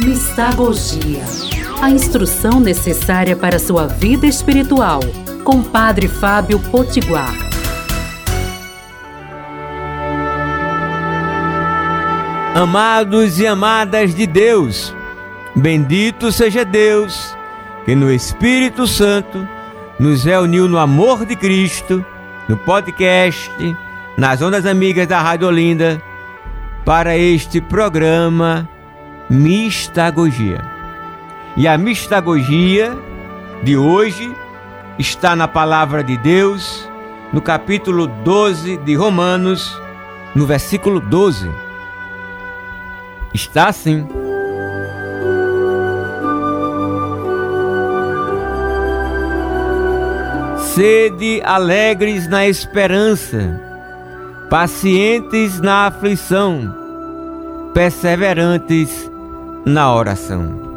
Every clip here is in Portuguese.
Mistagogia. A instrução necessária para sua vida espiritual. Com Padre Fábio Potiguar. Amados e amadas de Deus, bendito seja Deus que no Espírito Santo nos reuniu no amor de Cristo, no podcast, nas ondas amigas da Rádio Olinda, para este programa Mistagogia. E a mistagogia de hoje está na palavra de Deus, no capítulo 12 de Romanos, no versículo 12. Está assim. Sede alegres na esperança, pacientes na aflição, perseverantes na oração.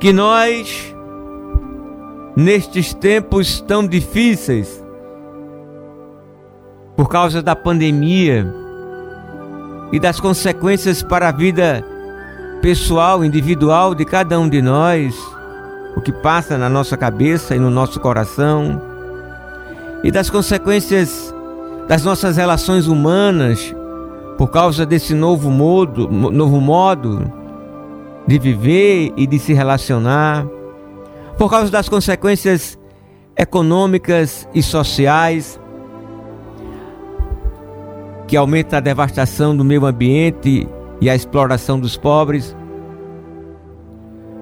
Que nós, nestes tempos tão difíceis, por causa da pandemia e das consequências para a vida pessoal, individual de cada um de nós, o que passa na nossa cabeça e no nosso coração, e das consequências das nossas relações humanas por causa desse novo modo, novo modo de viver e de se relacionar, por causa das consequências econômicas e sociais que aumenta a devastação do meio ambiente e a exploração dos pobres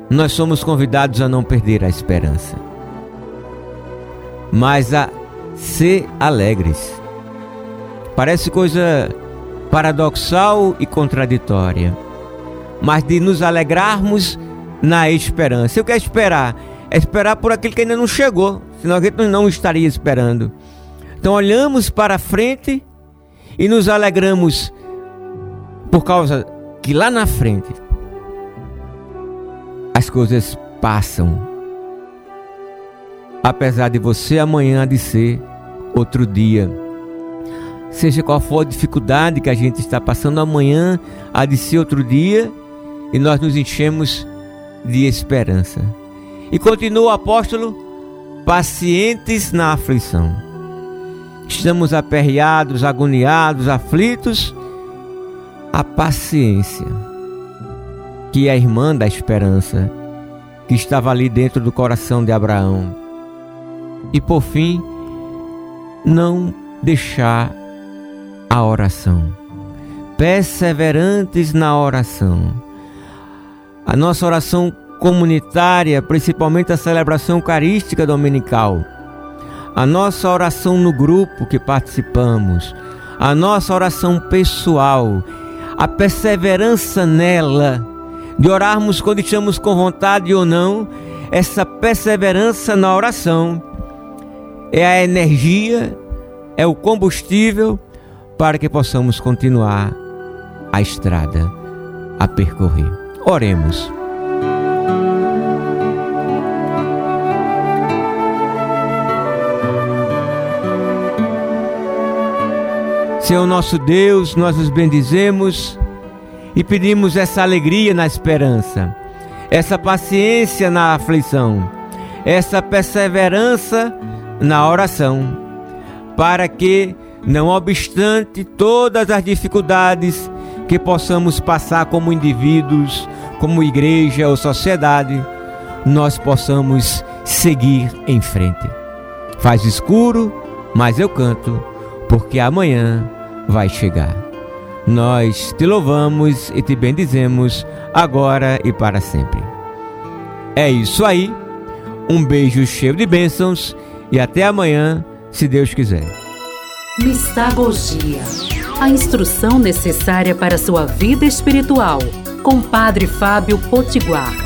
nós somos convidados a não perder a esperança, mas a ser alegres. Parece coisa paradoxal e contraditória, mas de nos alegrarmos na esperança. Eu quero esperar, é esperar por aquele que ainda não chegou, senão a gente não estaria esperando. Então olhamos para frente e nos alegramos por causa que lá na frente as coisas passam. Apesar de você amanhã de ser outro dia. Seja qual for a dificuldade que a gente está passando amanhã, há de ser outro dia, e nós nos enchemos de esperança. E continua o apóstolo, pacientes na aflição. Estamos aperreados, agoniados, aflitos. A paciência que é a irmã da esperança, que estava ali dentro do coração de Abraão. E por fim, não deixar a oração. Perseverantes na oração. A nossa oração comunitária, principalmente a celebração eucarística dominical. A nossa oração no grupo que participamos. A nossa oração pessoal. A perseverança nela de orarmos quando estamos com vontade ou não, essa perseverança na oração é a energia, é o combustível para que possamos continuar a estrada a percorrer. Oremos. Senhor nosso Deus, nós os bendizemos e pedimos essa alegria na esperança, essa paciência na aflição, essa perseverança na oração, para que, não obstante todas as dificuldades que possamos passar como indivíduos, como igreja ou sociedade, nós possamos seguir em frente. Faz escuro, mas eu canto, porque amanhã vai chegar. Nós te louvamos e te bendizemos agora e para sempre. É isso aí. Um beijo cheio de bênçãos e até amanhã, se Deus quiser. Mistagogia. A instrução necessária para sua vida espiritual. Com Padre Fábio Potiguar.